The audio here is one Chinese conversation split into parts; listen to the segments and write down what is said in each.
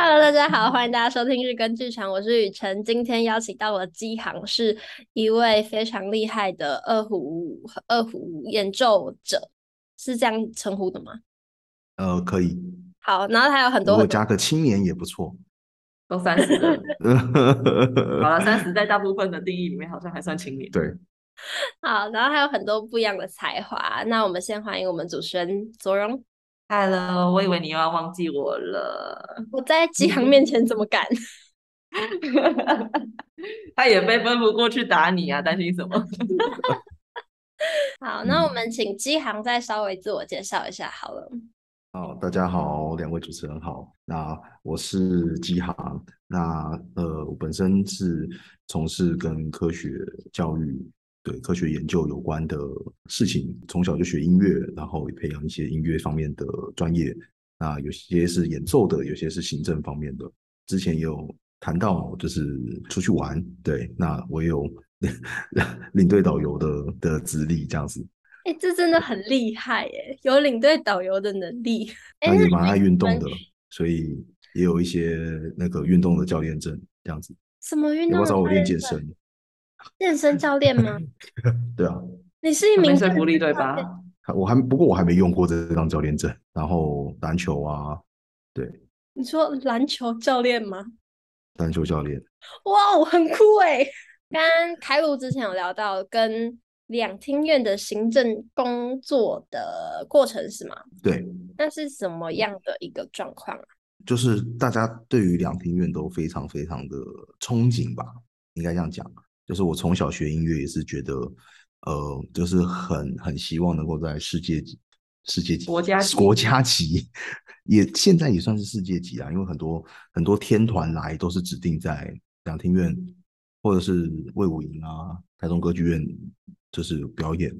Hello，大家好，欢迎大家收听日更剧场，我是雨辰。今天邀请到了机行，是一位非常厉害的二胡二胡演奏者，是这样称呼的吗？呃，可以。好，然后还有很多，很多，如果加个青年也不错。都三十了，好了，三十在大部分的定义里面好像还算青年。对。好，然后还有很多不一样的才华。那我们先欢迎我们主持人左荣。Hello，我以为你又要忘记我了。我在机行面前怎么敢？他也被吩咐过去打你啊，担心什么？好，那我们请机行再稍微自我介绍一下好了。好，大家好，两位主持人好。那我是机行，那呃，我本身是从事跟科学教育。对科学研究有关的事情，从小就学音乐，然后也培养一些音乐方面的专业。那有些是演奏的，有些是行政方面的。之前也有谈到，就是出去玩，对，那我有 领队导游的的资历，这样子。哎、欸，这真的很厉害耶，有领队导游的能力。那也蛮爱运动的，所以也有一些那个运动的教练证，这样子。什么运动？要不要找我练健身？健身教练吗？对啊，你是一名健身福利对吧？我还不过我还没用过这张教练证。然后篮球啊，对，你说篮球教练吗？篮球教练，哇，很酷哎。刚刚开录之前有聊到跟两厅院的行政工作的过程是吗？对，那是什么样的一个状况啊？就是大家对于两厅院都非常非常的憧憬吧，应该这样讲。就是我从小学音乐也是觉得，呃，就是很很希望能够在世界级、世界级、国家级、国家级，也现在也算是世界级啊。因为很多很多天团来都是指定在两厅院或者是魏武营啊、台中歌剧院，就是表演。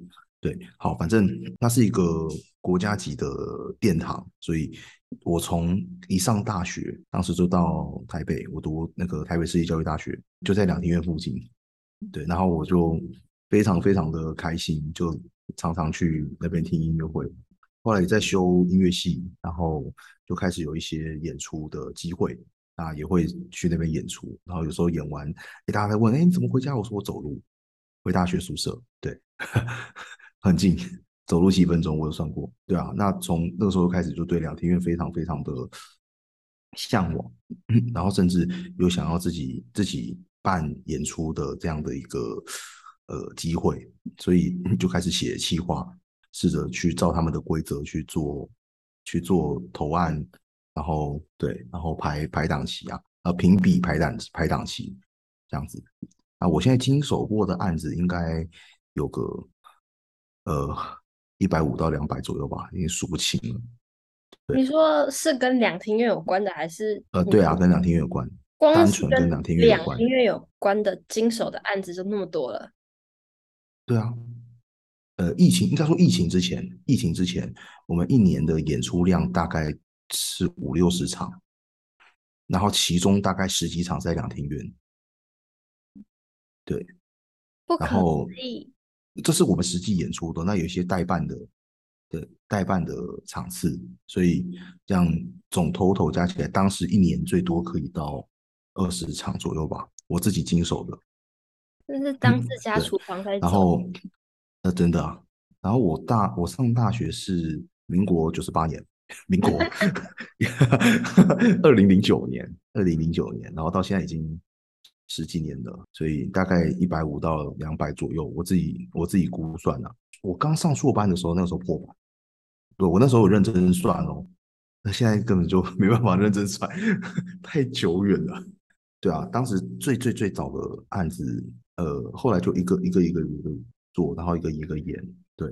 对，好，反正它是一个国家级的殿堂，所以我从一上大学，当时就到台北，我读那个台北市立教育大学，就在两厅院附近。对，然后我就非常非常的开心，就常常去那边听音乐会。后来也在修音乐系，然后就开始有一些演出的机会啊，也会去那边演出。然后有时候演完，诶大家在问，哎，你怎么回家？我说我走路回大学宿舍，对，很近，走路几分钟，我有算过。对啊，那从那个时候开始就对两厅院非常非常的向往，然后甚至有想要自己自己。办演出的这样的一个呃机会，所以就开始写企划，试着去照他们的规则去做，去做投案，然后对，然后排排档期啊，呃评比排档排档期这样子。啊，我现在经手过的案子应该有个呃一百五到两百左右吧，已经数不清了。你说是跟两厅院有关的，还是？呃，对啊，跟两厅院有关。单纯跟两厅院有关，两厅院有关的经手的案子就那么多了。对啊，呃，疫情应该说疫情之前，疫情之前，我们一年的演出量大概是五六十场，然后其中大概十几场在两厅院。对，然后这是我们实际演出的，那有一些代办的，对，代办的场次，所以这样总 total 加起来，当时一年最多可以到。二十场左右吧，我自己经手的，这是当自家厨房在、嗯、然后，那、呃、真的啊。然后我大我上大学是民国九十八年，民国二零零九年，二零零九年，然后到现在已经十几年了，所以大概一百五到两百左右，我自己我自己估算了、啊。我刚上硕班的时候，那个时候破百，对，我那时候有认真算哦，那现在根本就 没办法认真算，太久远了。对啊，当时最最最早的案子，呃，后来就一个一个一个一个做，然后一个一个演，对，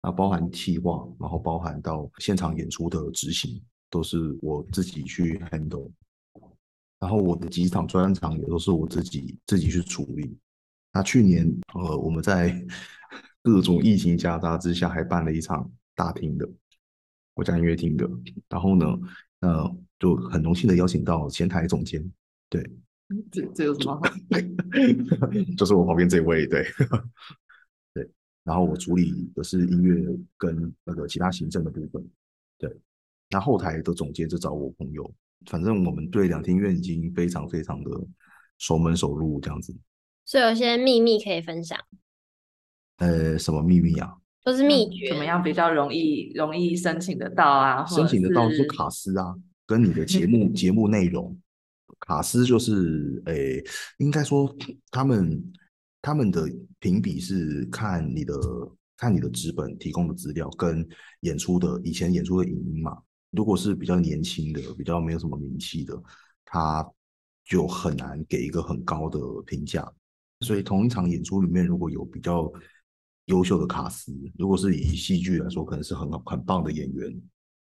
然后包含企划，然后包含到现场演出的执行，都是我自己去 handle，然后我的几场专场也都是我自己自己去处理。那去年，呃，我们在 各种疫情夹杂之下，还办了一场大厅的国家音乐厅的，然后呢，呃，就很荣幸的邀请到前台总监，对。这这有什么好？就是我旁边这位，对 对。然后我处理的是音乐跟那个其他行政的部分，对。那后台的总监就找我朋友，反正我们对两厅院已经非常非常的熟门熟路这样子。所以有些秘密可以分享。呃，什么秘密啊？都是秘诀。怎么样比较容易容易申请得到啊？申请得到是卡司啊，跟你的节目节目内容。卡司就是，诶、应该说他们他们的评比是看你的看你的纸本提供的资料跟演出的以前演出的影音嘛。如果是比较年轻的，比较没有什么名气的，他就很难给一个很高的评价。所以同一场演出里面，如果有比较优秀的卡司，如果是以戏剧来说，可能是很很棒的演员。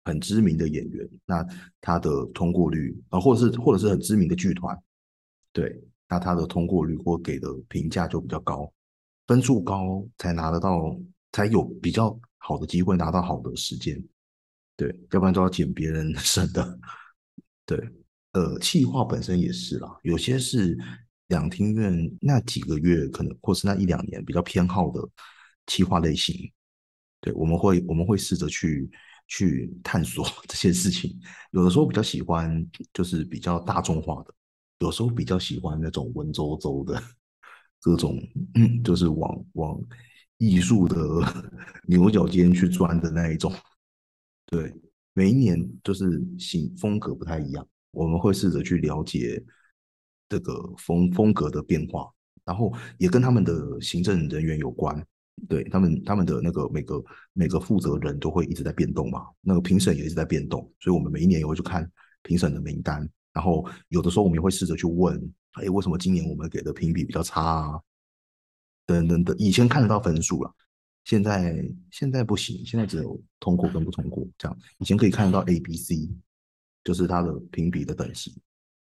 很知名的演员，那他的通过率啊，或者是或者是很知名的剧团，对，那他的通过率或给的评价就比较高，分数高才拿得到，才有比较好的机会拿到好的时间，对，要不然都要捡别人 剩的，对，呃，企划本身也是啦，有些是两厅院那几个月可能或是那一两年比较偏好的企划类型，对，我们会我们会试着去。去探索 这些事情，有的时候比较喜欢就是比较大众化的，有时候比较喜欢那种文绉绉的各种，嗯，就是往往艺术的 牛角尖去钻的那一种。对，每一年就是新风格不太一样，我们会试着去了解这个风风格的变化，然后也跟他们的行政人员有关。对他们，他们的那个每个每个负责人都会一直在变动嘛，那个评审也一直在变动，所以我们每一年也会去看评审的名单，然后有的时候我们也会试着去问，哎，为什么今年我们给的评比比较差啊？等等等，以前看得到分数了，现在现在不行，现在只有通过跟不通过这样，以前可以看得到 A、B、C，就是它的评比的等级，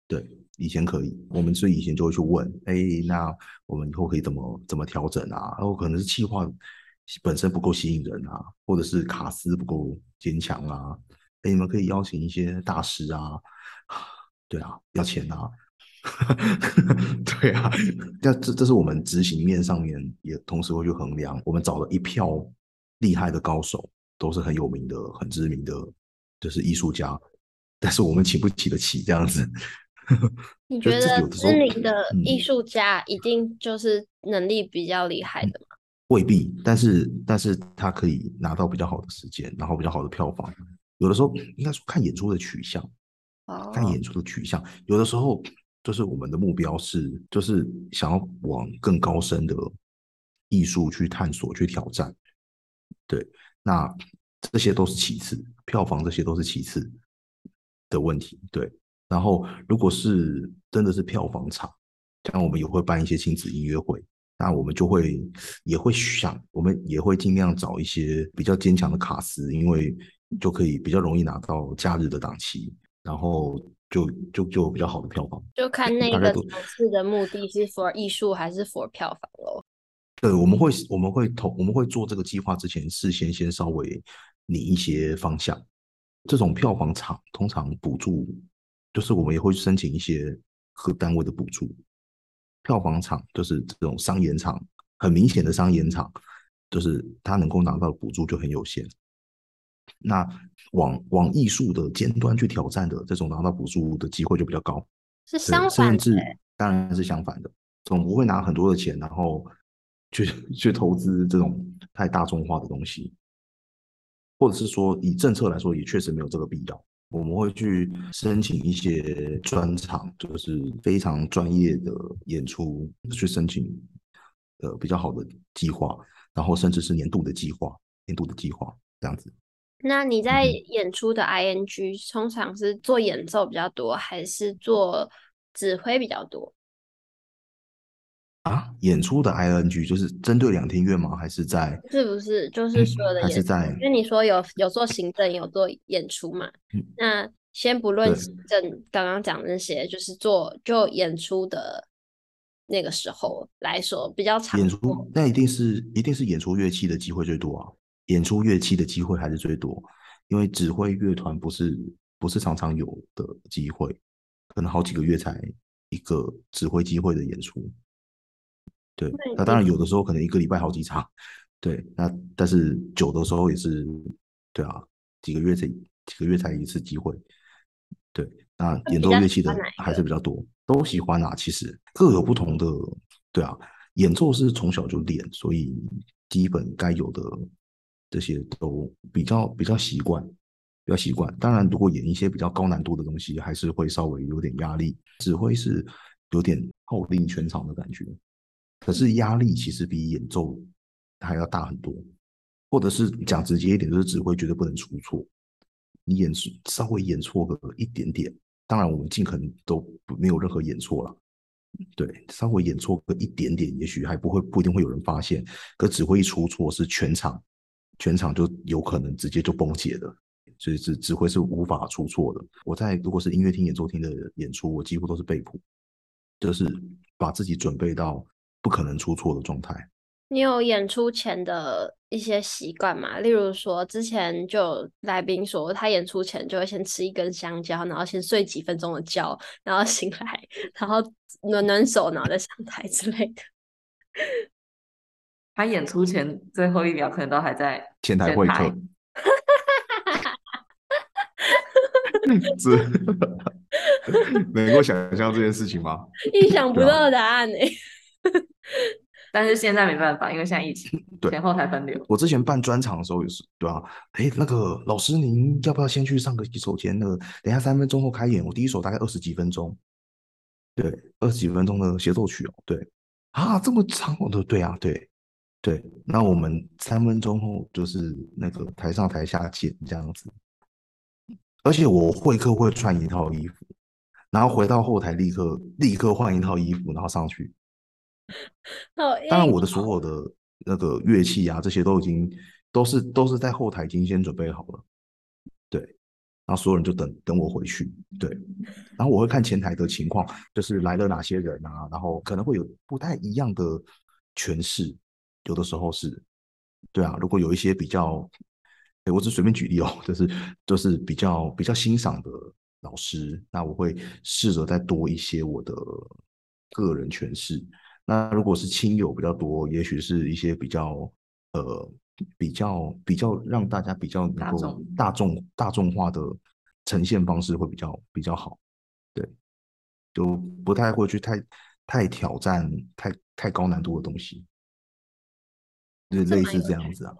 对。以前可以，我们所以以前就会去问，哎、欸，那我们以后可以怎么怎么调整啊？然后可能是企划本身不够吸引人啊，或者是卡司不够坚强啊。哎、欸，你们可以邀请一些大师啊，对啊，要钱啊，对啊。那这这是我们执行面上面也同时会去衡量。我们找了一票厉害的高手，都是很有名的、很知名的，就是艺术家，但是我们请不起得起这样子。你觉得知名的艺术家一定就是能力比较厉害的吗？嗯，未必，但是但是他可以拿到比较好的时间，然后比较好的票房。有的时候应该说看演出的取向，看演出的取向。有的时候就是我们的目标是，就是想要往更高深的艺术去探索、去挑战。对，那这些都是其次，票房这些都是其次的问题。对。然后，如果是真的是票房场，像我们也会办一些亲子音乐会，那我们就会也会想，我们也会尽量找一些比较坚强的卡司，因为就可以比较容易拿到假日的档期，然后就就就有比较好的票房。就看那个场次的目的是 for 艺术还是 for 票房喽？对，我们会我们会投我们会做这个计划之前，事先先稍微拟一些方向。这种票房场通常补助。就是我们也会申请一些各单位的补助，票房场就是这种商演场，很明显的商演场，就是他能够拿到的补助就很有限。那往往艺术的尖端去挑战的这种拿到补助的机会就比较高，是相反的，当然是相反的，总不会拿很多的钱然后去 去投资这种太大众化的东西，或者是说以政策来说也确实没有这个必要。我们会去申请一些专场，就是非常专业的演出，去申请呃比较好的计划，然后甚至是年度的计划，年度的计划这样子。那你在演出的 ING、嗯、通常是做演奏比较多，还是做指挥比较多？啊，演出的 ing 就是针对两厅院吗？还是在？是不是就是所有的演出？还是在？因为你说有有做行政，有做演出嘛？嗯、那先不论行政，刚刚讲的那些，就是做就演出的那个时候来说比较长。演出那一定是一定是演出乐器的机会最多啊！演出乐器的机会还是最多，因为指挥乐团不是不是常常有的机会，可能好几个月才一个指挥机会的演出。对，那当然有的时候可能一个礼拜好几场，对，那但是久的时候也是，对啊，几个月才几个月才一次机会，对，那演奏乐器的还是比较多，都喜欢啊。其实各有不同的，对啊，演奏是从小就练，所以基本该有的这些都比较比较习惯，比较习惯。当然，如果演一些比较高难度的东西，还是会稍微有点压力。指挥是有点号令全场的感觉，可是压力其实比演奏还要大很多。或者是讲直接一点，就是指挥绝对不能出错。你演稍微演错个一点点，当然我们尽可能都没有任何演错了。对，稍微演错个一点点，也许还不会不一定会有人发现。可指挥一出错，是全场全场就有可能直接就崩解的。所以指指挥是无法出错的。我在如果是音乐厅、演奏厅的演出，我几乎都是背谱，就是把自己准备到不可能出错的状态。你有演出前的一些习惯吗？例如说，之前就来宾说，他演出前就会先吃一根香蕉，然后先睡几分钟的觉，然后醒来，然后暖暖手，然后再上台之类的。他演出前最后一秒可能都还在前台会客。是，能够想象这件事情吗？意想不到的答案呢、欸。但是现在没办法，因为现在疫情，对，前后台分流。我之前办专场的时候也是，对吧、啊？哎，那个老师，您要不要先去上个洗手间？那个等一下三分钟后开演，我第一首大概二十几分钟，对，二十几分钟的协奏曲哦，对，啊，这么长哦，对对啊，对对。那我们三分钟后就是那个台上台下见这样子，而且我会客会穿一套衣服，然后回到后台立刻立刻换一套衣服，然后上去。当然，我的所有的那个乐器啊，这些都已经都是都是在后台已经先准备好了，对。然后所有人就等等我回去，对。然后我会看前台的情况，就是来了哪些人啊，然后可能会有不太一样的诠释，有的时候是，对啊。如果有一些比较，哎，我只随便举例哦，就是就是比较比较欣赏的老师，那我会试着再多一些我的个人诠释。那如果是亲友比较多，也许是一些比较呃比较比较让大家比较能够大众大众化的呈现方式会比较比较好，对，就不太会去太太挑战太太高难度的东西，就类似这样子啊，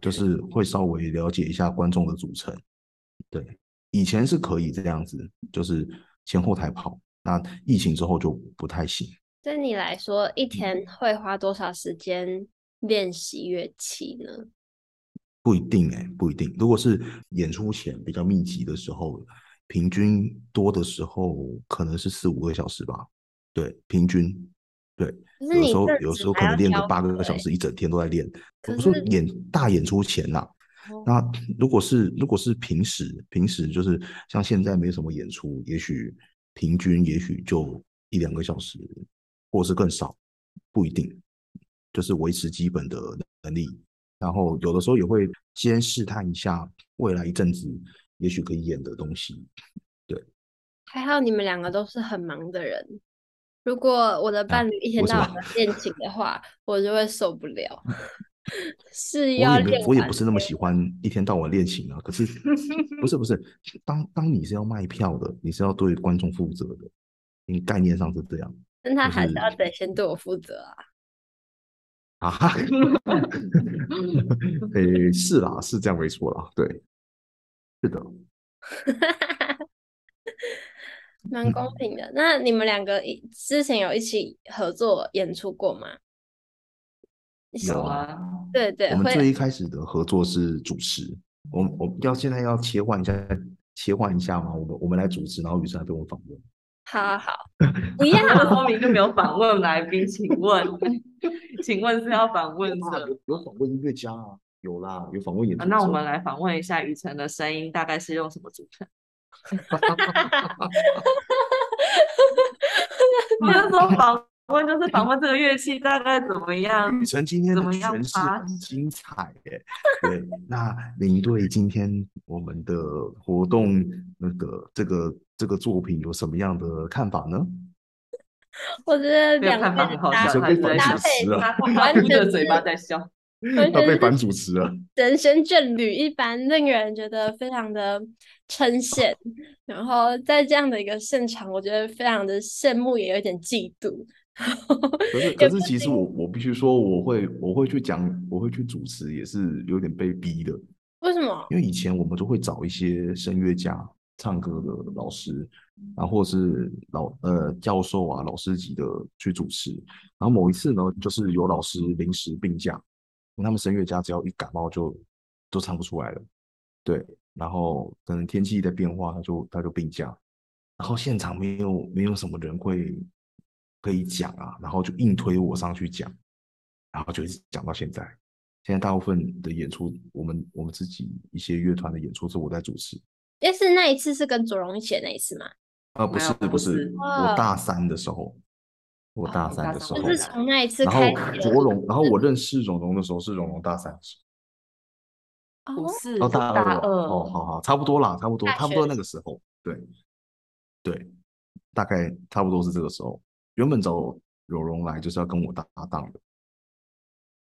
就是会稍微了解一下观众的组成，对，以前是可以这样子，就是前后台跑，那疫情之后就不太行。对你来说，一天会花多少时间练习乐器呢？不一定哎、欸，不一定。如果是演出前比较密集的时候，平均多的时候可能是四五个小时吧。对，平均。对，有时候有时候可能练个八个小时，一整天都在练。我说演大演出前呐、啊，那如果是如果是平时，平时就是像现在没什么演出，也许平均也许就一两个小时。或是更少，不一定，就是维持基本的能力。然后有的时候也会先试探一下未来一阵子也许可以演的东西。对，还好你们两个都是很忙的人。如果我的伴侣一天到晚练琴的话，啊、我就会受不了。是要练，我也不是那么喜欢一天到晚练琴啊。可是 不是不是，当当你是要卖票的，你是要对观众负责的，你概念上是这样。但他还是要得先对我负责啊！啊哈，诶，是啦，是这样没错啦，对，是的，蛮公平的。那你们两个之前有一起合作演出过吗？有啊，对对，我们最一开始的合作是主持，我我要现在要切换一下，切换一下嘛，我们我们来主持，然后雨辰来被我访问。好好好，不要，说明就没有访问来宾，请问，请问是要访问的？有访问音乐家啊，有啦，有访问演、啊。那我们来访问一下雨辰的声音，大概是用什么组成？不要说访问，就是访问这个乐器大概怎么样？雨辰今天的诠释很精彩耶，对，那您对今天我们的活动那个这个。这个作品有什么样的看法呢？我觉得两个人搭配，搭配完全是嘴巴在笑，他被反主持了，人生眷侣一般，令人觉得非常的称羡。然后在这样的一个现场，我觉得非常的羡慕，也有点嫉妒。可是，可是，其实我我必须说，我会我会去讲，我会去主持，也是有点被逼的。为什么？因为以前我们都会找一些声乐家、唱歌的老师，然后或是老呃教授啊、老师级的去主持。然后某一次呢，就是有老师临时病假，他们声乐家只要一感冒就都唱不出来了。对，然后可能天气的变化，他就他就病假，然后现场没有没有什么人会。可以讲啊，然后就硬推我上去讲，然后就一直讲到现在。现在大部分的演出，我们我们自己一些乐团的演出是我在主持。但是那一次是跟卓荣一起的那一次吗？啊，不是不是，我大三的时候，我大三的时候，就是从那一次开始。然后卓荣，然后我认识荣荣的时候是荣荣大三的时候，不是哦，大二，大二哦，好好，差不多啦，差不多，差不多那个时候，对对，大概差不多是这个时候。原本找有容来就是要跟我搭档的，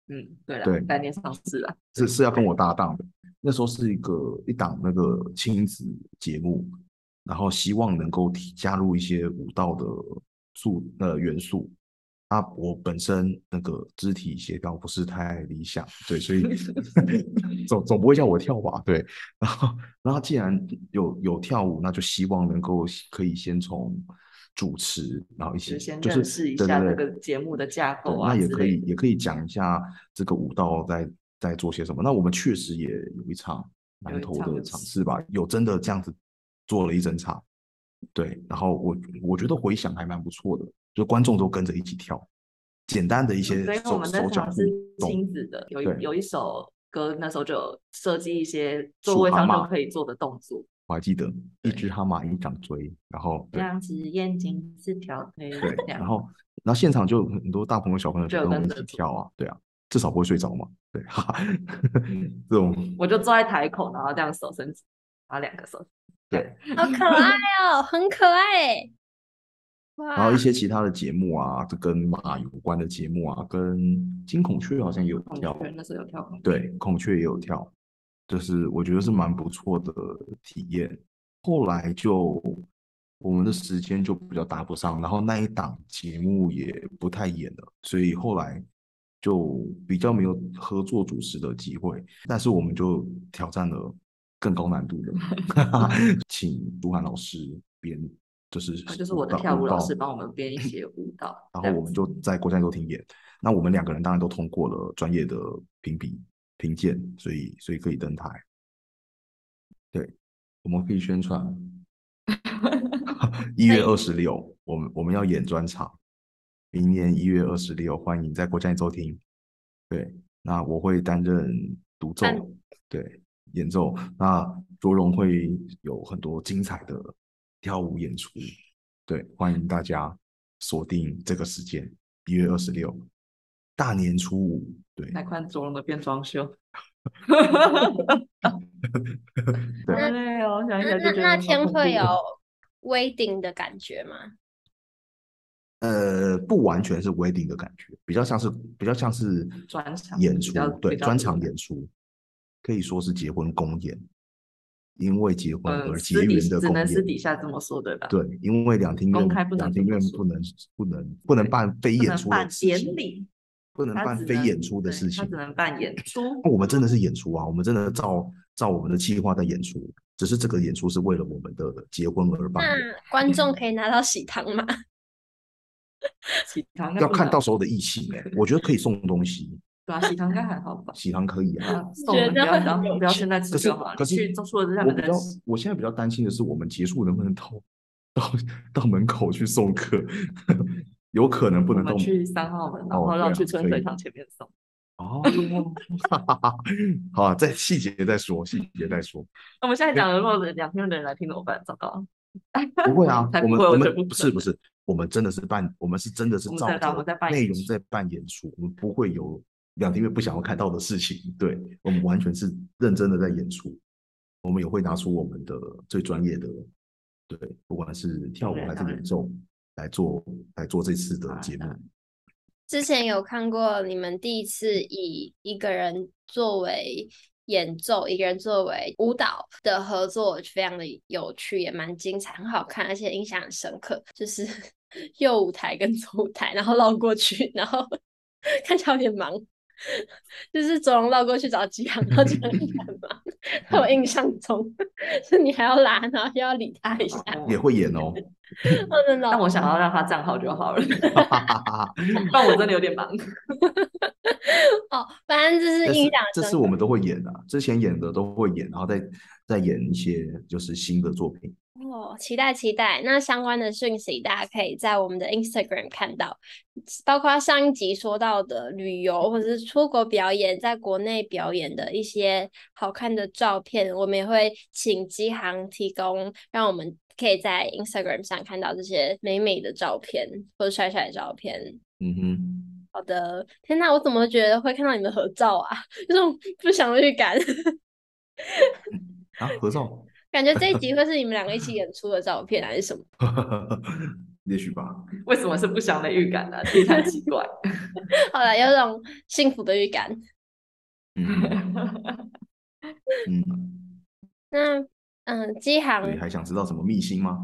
嗯，对了，对，概念上是了，是是要跟我搭档的。那时候是一个一档那个亲子节目，然后希望能够加入一些舞蹈的素呃元素。啊，我本身那个肢体协调不是太理想，对，所以 总总不会叫我跳吧？对，然后然后既然有有跳舞，那就希望能够可以先从。主持，然后一起先认识一下这个节目的架构啊，那也可以，也可以讲一下这个舞蹈在在做些什么。那我们确实也有一场南投的尝试吧，有真的这样子做了一整场，对。然后我我觉得回响还蛮不错的，就观众都跟着一起跳，简单的一些手手脚是亲子的，有有一首歌，那时候就设计一些座位上就可以做的动作。我还记得一只蛤蟆一张嘴，然后两只眼睛四条腿，对，然后然后现场就很多大朋友小朋友就跟我们一起跳啊，对啊，至少不会睡着嘛，对，哈哈，这种我就坐在台口，然后这样手伸直，然后两个手，对，好可爱哦，很可爱，然后一些其他的节目啊，就跟马有关的节目啊，跟金孔雀好像也有跳，那时候有跳，对，孔雀也有跳。就是我觉得是蛮不错的体验，后来就我们的时间就比较搭不上，然后那一档节目也不太演了，所以后来就比较没有合作主持的机会。但是我们就挑战了更高难度的，请杜涵老师编，就是就是我的跳舞老师帮我们编一些舞蹈，然后我们就在国家都厅演。那我们两个人当然都通过了专业的评比。评鉴，所以所以可以登台。对，我们可以宣传。一月二十六，我们我们要演专场。明年一月二十六，欢迎在国家演奏厅。对，那我会担任独奏，对，演奏。那卓荣会有很多精彩的跳舞演出。对，欢迎大家锁定这个时间，一月二十六。大年初五，对，来看卓荣的变装秀。对，哎呦，想一想就觉得那天会有 wedding 的感觉吗？呃，不完全是 wedding 的感觉，比较像是比较像是专场演出，对，专场演出可以说是结婚公演，因为结婚而结缘的公演，只能私底下这么说对吧？对，因为两厅院两厅院不能不能不能办非演出的典礼。不能办非演出的事情，他只能办演出。我们真的是演出啊！我们真的照照我们的计划在演出，只是这个演出是为了我们的结婚而办。那观众可以拿到喜糖吗？喜糖要看到时候的疫情哎，我觉得可以送东西。对啊，喜糖应该还好吧？喜糖可以啊，送不要不要现在吃就好。可是可是我比较我现在比较担心的是，我们结束能不能到到到门口去送客？有可能不能动。去三号门，然后绕去春水堂前面送。哦，好啊，在细节再说，细节再说。我们现在讲的，如果两厅院的人来听怎么办？糟糕。不会啊，我们我们不是不是，我们真的是办，我们是真的是照着内容在办演出，我们不会有两厅院不想要看到的事情。对，我们完全是认真的在演出，我们也会拿出我们的最专业的，对，不管是跳舞还是演奏。来做来做这次的节目，之前有看过你们第一次以一个人作为演奏，一个人作为舞蹈的合作，非常的有趣，也蛮精彩，很好看，而且印象很深刻。就是 右舞台跟左舞台，然后绕过去，然后 看起来有点忙。就是走廊绕过去找吉阳，然后吉航一干嘛？在我印象中，是你还要拉，然后又要理他一下，也会演哦。真的，但我想要让他站好就好了。但我真的有点忙。哦，反正就是印象。这次我们都会演的，之前演的都会演，然后再再演一些就是新的作品。哦，期待期待！那相关的讯息，大家可以在我们的 Instagram 看到，包括上一集说到的旅游或者是出国表演，在国内表演的一些好看的照片，我们也会请机航提供，让我们可以在 Instagram 上看到这些美美的照片或者帅帅的照片。嗯哼，好的。天哪，我怎么觉得会看到你们合照啊？有 种不祥的预感。啊，合照。感觉这一集会是你们两个一起演出的照片，还是什么？也许吧。为什么是不祥的预感呢？非常奇怪。好了，有种幸福的预感。嗯。那 嗯，机行，你还想知道什么秘辛吗？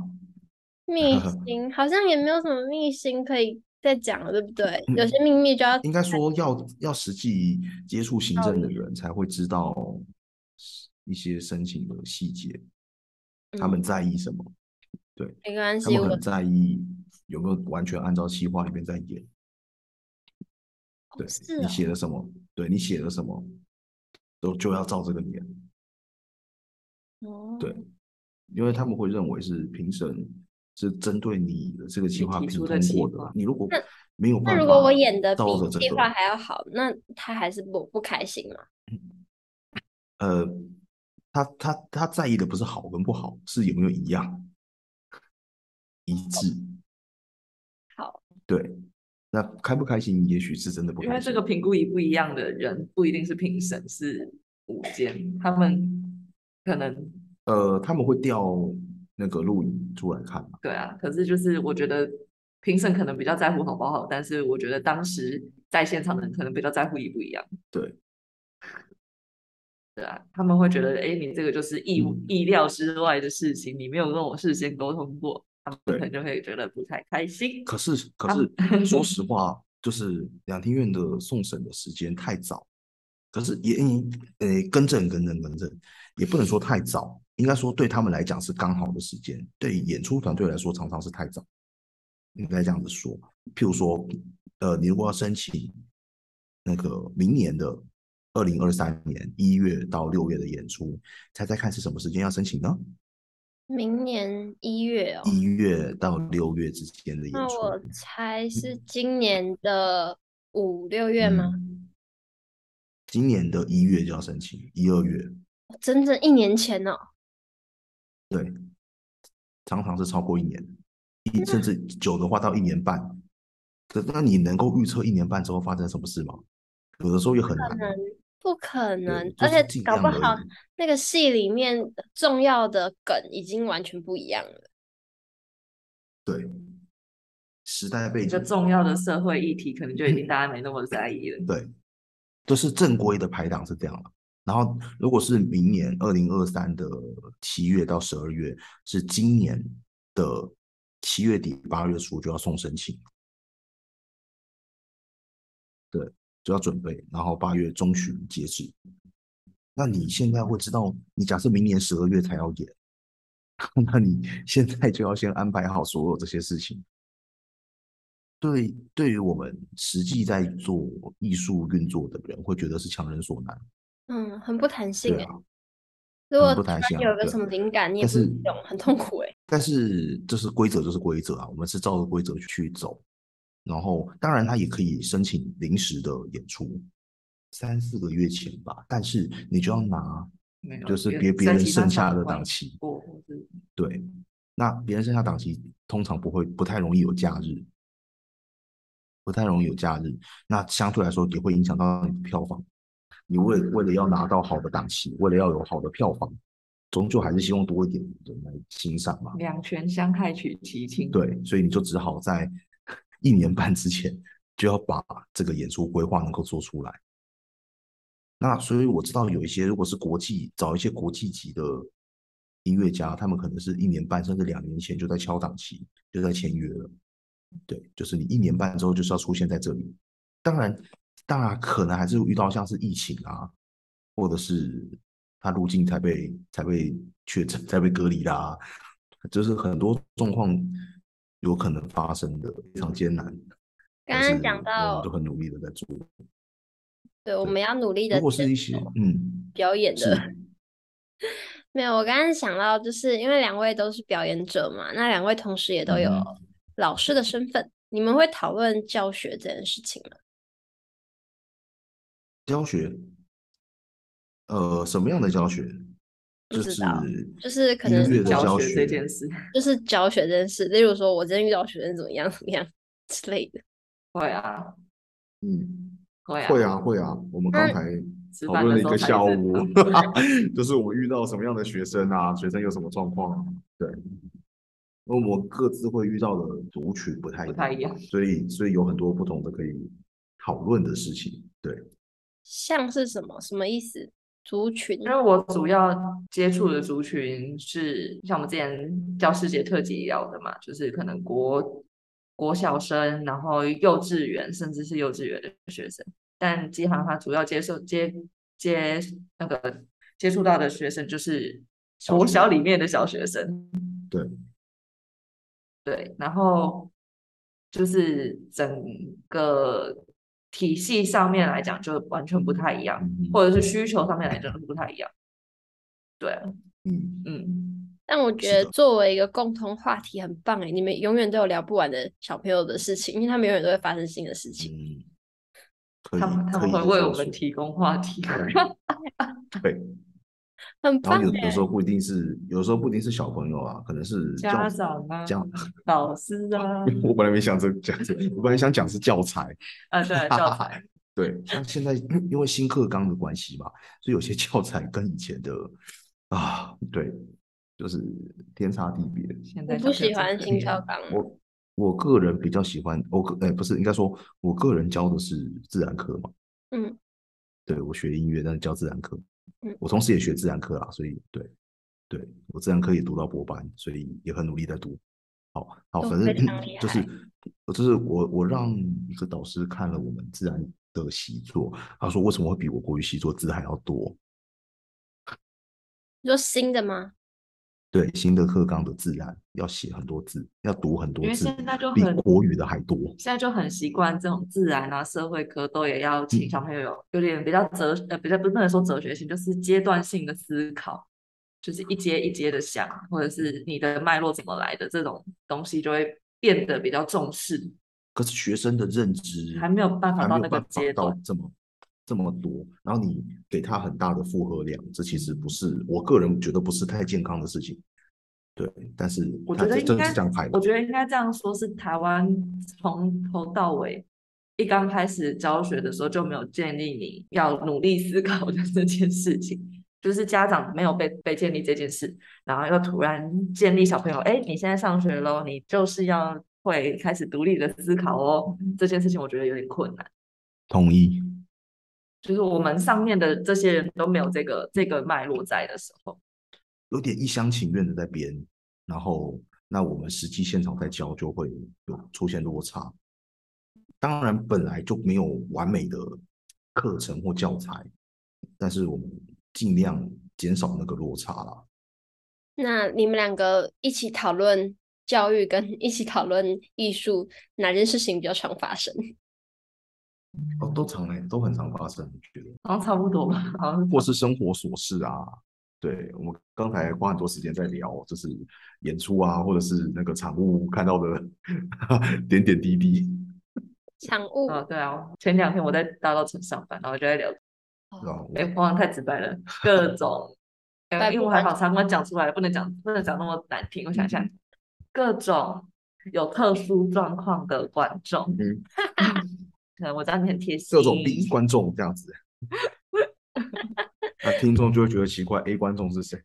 秘辛好像也没有什么秘辛可以再讲了，对不对？有些秘密就要应该说要要实际接触行政的人才会知道一些申请的细节。他们在意什么？对，没关系，他们很在意有没有完全按照计划里面在演。对，是你写了什么？对你写了什么，都就要照这个演。哦，对，因为他们会认为是评审是针对你的这个计划评通过的。你如果没有办法，那如果我演的比计划还要好，那他还是不不开心吗？呃。他他他在意的不是好跟不好，是有没有一样一致。好，对，那开不开心，也许是真的不开心。因为这个评估一不一样的人，不一定是评审，是五间，他们可能呃，他们会调那个录影出来看嘛。对啊，可是就是我觉得评审可能比较在乎好不好，但是我觉得当时在现场的人可能比较在乎一不一样。对。对啊，他们会觉得，哎，你这个就是意意料之外的事情，你没有跟我事先沟通过，他们可能就会觉得不太开心。可是，可是，说实 话，就是两厅院的送审的时间太早，可是也，呃，更正，更正，更正，也不能说太早，应该说对他们来讲是刚好的时间，对演出团队来说常常是太早，应该这样子说。譬如说，呃，你如果要申请那个明年的。二零二三年一月到六月的演出，猜猜看是什么时间要申请呢？明年一月哦，一月到六月之间的演出。那我猜是今年的五六月吗？嗯，今年的一月就要申请，一二月，整整一年前哦。对，常常是超过一年，一甚至久的话到一年半。可那你能够预测一年半之后发生什么事吗？有的时候也很难。不可能，而且搞不好那个戏里面重要的梗已经完全不一样了。对，时代背景，一个重要的社会议题，可能就已经大家没那么在意了。对，都、就是正规的排档是这样了。然后，如果是明年二零二三的七月到十二月，是今年的七月底八月初就要送申请。对。就要准备，然后八月中旬截止。那你现在会知道，你假设明年十二月才要演，那你现在就要先安排好所有这些事情。对，对于我们实际在做艺术运作的人，会觉得是强人所难。嗯，很不弹性哎。如果不弹性，有个什么灵感，你也是很痛苦哎。但是这是规则，就是规则啊，我们是照着规则去走。然后，当然他也可以申请临时的演出，三四个月前吧。但是你就要拿，就是别别人剩下的档期。对，那别人剩下档期通常不会，不太容易有假日，不太容易有假日。那相对来说也会影响到你的票房。你为了为了要拿到好的档期，为了要有好的票房，终究还是希望多一点人来欣赏嘛。两权相害取其轻。对，所以你就只好在。一年半之前就要把这个演出规划能够做出来。那所以我知道有一些，如果是国际找一些国际级的音乐家，他们可能是一年半甚至两年前就在敲档期，就在签约了。对，就是你一年半之后就是要出现在这里。当然，当然可能还是遇到像是疫情啊，或者是他入境才被才被确诊才被隔离啦、啊，就是很多状况有可能发生的，非常艰难。刚刚讲到，我们都很努力的在做。对，我们要努力的。如果是一些嗯表演的，没有。我刚刚想到，就是因为两位都是表演者嘛，那两位同时也都有老师的身份，嗯、你们会讨论教学这件事情吗？教学，呃，什么样的教学？不知道，就是就是可能是教学这件事，就是教学这件事。例如说，我今天遇到学生怎么样怎么样之类的。会啊，嗯，会啊，会啊，会啊。我们刚才讨论了一个下午，就是我们遇到什么样的学生啊，学生有什么状况啊？对，因为我各自会遇到的族群不太一样，不太一样，所以所以有很多不同的可以讨论的事情。对，像是什么？什么意思？族群？因为我主要接触的族群是像我们之前教师节特辑聊的嘛，就是可能国。国小生，然后幼稚园，甚至是幼稚园的学生，但吉航他主要接受接接那个接触到的学生就是国小里面的小学生，对对，然后就是整个体系上面来讲就完全不太一样，嗯、或者是需求上面来讲都不太一样，对，嗯嗯。但我觉得作为一个共同话题很棒哎，你们永远都有聊不完的小朋友的事情，因为他们永远都会发生新的事情。嗯，他们他们会为我们提供话题。对，很棒。然后有有时候不一定是，有时候不一定是小朋友啊，可能是家长啊，家老师啊。我本来没想着讲这个，我本来想讲是教材。啊，对，教材。对，像现在因为新课纲的关系嘛，所以有些教材跟以前的啊，对。就是天差地别。现在不喜欢新课纲。我我个人比较喜欢，我个哎不是应该说，我个人教的是自然科嘛。嗯。对，我学音乐，但是教自然科。嗯。我同时也学自然科啦，所以对，对我自然科也读到博班，所以也很努力在读。好好，反正就是就是我我让一个导师看了我们自然的习作，他说为什么会比我国语习作字还要多？你说新的吗？对，新的课纲的自然要写很多字，要读很多字，因为现在就比国语的还多。现在就很习惯这种自然啊，社会科都也要请小朋友有有点比较哲呃，比较不能说哲学性，就是阶段性的思考，就是一阶一阶的想，或者是你的脉络怎么来的这种东西，就会变得比较重视。可是学生的认知还没有办法到那个阶段这么。这么多，然后你给他很大的负荷量，这其实不是我个人觉得不是太健康的事情。对，但是我觉得应该这样排，我觉得应该这样说，是台湾从头到尾一刚开始教学的时候就没有建立你要努力思考的这件事情，就是家长没有被被建立这件事，然后又突然建立小朋友，哎，你现在上学喽，你就是要会开始独立的思考哦，这件事情我觉得有点困难。同意。就是我们上面的这些人都没有这个这个脉络在的时候，有点一厢情愿的在编，然后那我们实际现场在教就会有出现落差。当然本来就没有完美的课程或教材，但是我们尽量减少那个落差啦。那你们两个一起讨论教育跟一起讨论艺术，哪件事情比较常发生？哦，都常来，都很常发生，我觉得好像差不多吧，好像或是生活琐事啊。对，我们刚才花很多时间在聊，就是演出啊，或者是那个场务看到的 点点滴滴。场务啊，对啊，前两天我在大稻城上班，然后就在聊。哦，哎，方案太直白了，各 种，因为我还好，常常讲出来，不能讲，不能讲那么难听。我想想，各种有特殊状况的观众。嗯。我知道你很贴心，各种 B 观众这样子，那听众就会觉得奇怪，A 观众是谁？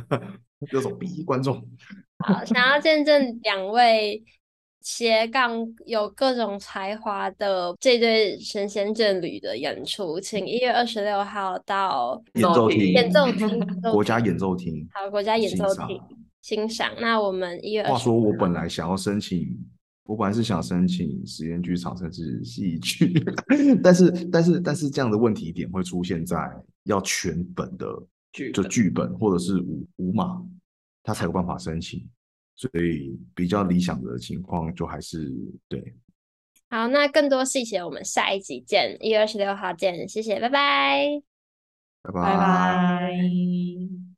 各种 B 观众。好，想要见证两位斜杠有各种才华的这对神仙眷侣的演出，请一月二十六号到演奏厅，演奏厅，国家演奏厅，好，国家演奏厅欣赏。那我们一月二十六号，话说，我本来想要申请，我本来是想申请实验剧场甚至戏剧，但是但是但是这样的问题点会出现在要全本的剧就剧本或者是五五码，他才有办法申请。所以比较理想的情况就还是对。好，那更多细节我们下一集见，一月二十六号见，谢谢，拜拜，拜拜。拜拜。